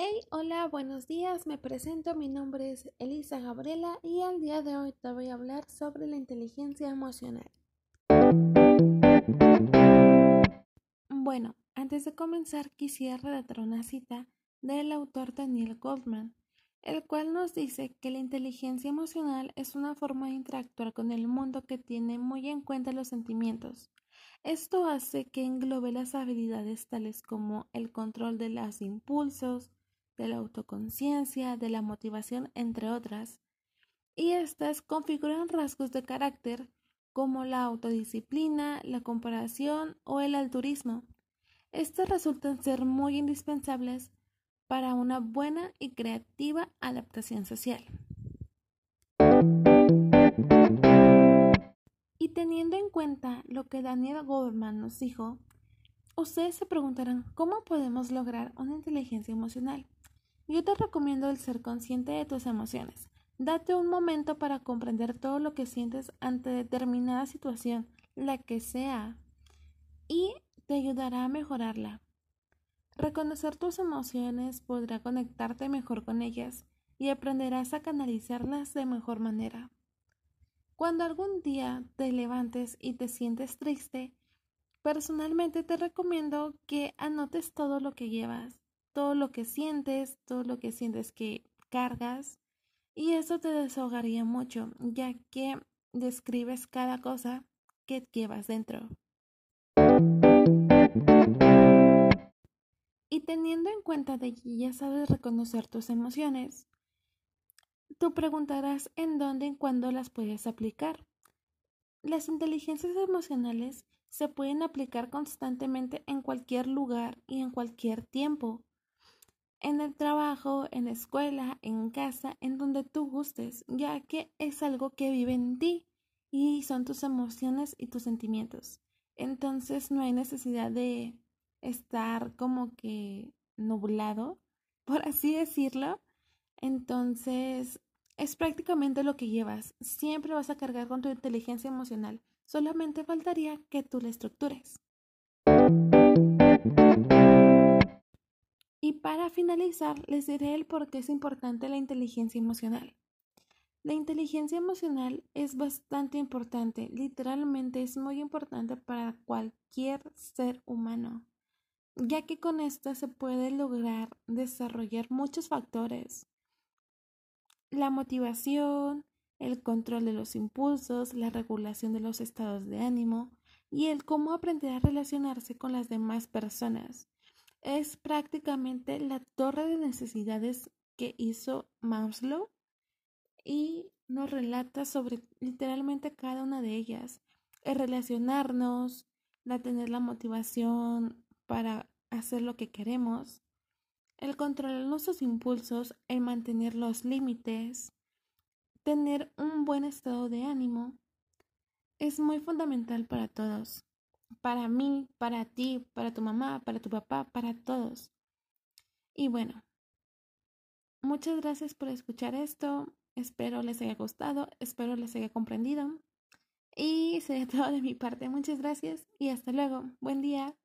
Hey, hola, buenos días, me presento, mi nombre es Elisa Gabriela y el día de hoy te voy a hablar sobre la inteligencia emocional. Bueno, antes de comenzar quisiera redactar una cita del autor Daniel Goldman, el cual nos dice que la inteligencia emocional es una forma de interactuar con el mundo que tiene muy en cuenta los sentimientos. Esto hace que englobe las habilidades tales como el control de los impulsos, de la autoconciencia, de la motivación, entre otras. Y estas configuran rasgos de carácter como la autodisciplina, la comparación o el altruismo. Estos resultan ser muy indispensables para una buena y creativa adaptación social. Y teniendo en cuenta lo que Daniel Goldman nos dijo, ustedes se preguntarán cómo podemos lograr una inteligencia emocional. Yo te recomiendo el ser consciente de tus emociones. Date un momento para comprender todo lo que sientes ante determinada situación, la que sea, y te ayudará a mejorarla. Reconocer tus emociones podrá conectarte mejor con ellas y aprenderás a canalizarlas de mejor manera. Cuando algún día te levantes y te sientes triste, personalmente te recomiendo que anotes todo lo que llevas todo lo que sientes, todo lo que sientes que cargas y eso te desahogaría mucho, ya que describes cada cosa que llevas dentro. Y teniendo en cuenta de que ya sabes reconocer tus emociones, tú preguntarás en dónde y cuándo las puedes aplicar. Las inteligencias emocionales se pueden aplicar constantemente en cualquier lugar y en cualquier tiempo en el trabajo, en la escuela, en casa, en donde tú gustes, ya que es algo que vive en ti y son tus emociones y tus sentimientos. Entonces no hay necesidad de estar como que nublado, por así decirlo. Entonces es prácticamente lo que llevas. Siempre vas a cargar con tu inteligencia emocional. Solamente faltaría que tú la estructures. Y para finalizar, les diré el por qué es importante la inteligencia emocional. La inteligencia emocional es bastante importante, literalmente es muy importante para cualquier ser humano, ya que con esta se puede lograr desarrollar muchos factores. La motivación, el control de los impulsos, la regulación de los estados de ánimo y el cómo aprender a relacionarse con las demás personas es prácticamente la torre de necesidades que hizo Maslow y nos relata sobre literalmente cada una de ellas. El relacionarnos, la tener la motivación para hacer lo que queremos, el controlar nuestros impulsos, el mantener los límites, tener un buen estado de ánimo, es muy fundamental para todos para mí, para ti, para tu mamá, para tu papá, para todos. Y bueno, muchas gracias por escuchar esto. Espero les haya gustado, espero les haya comprendido. Y sería todo de mi parte. Muchas gracias y hasta luego. Buen día.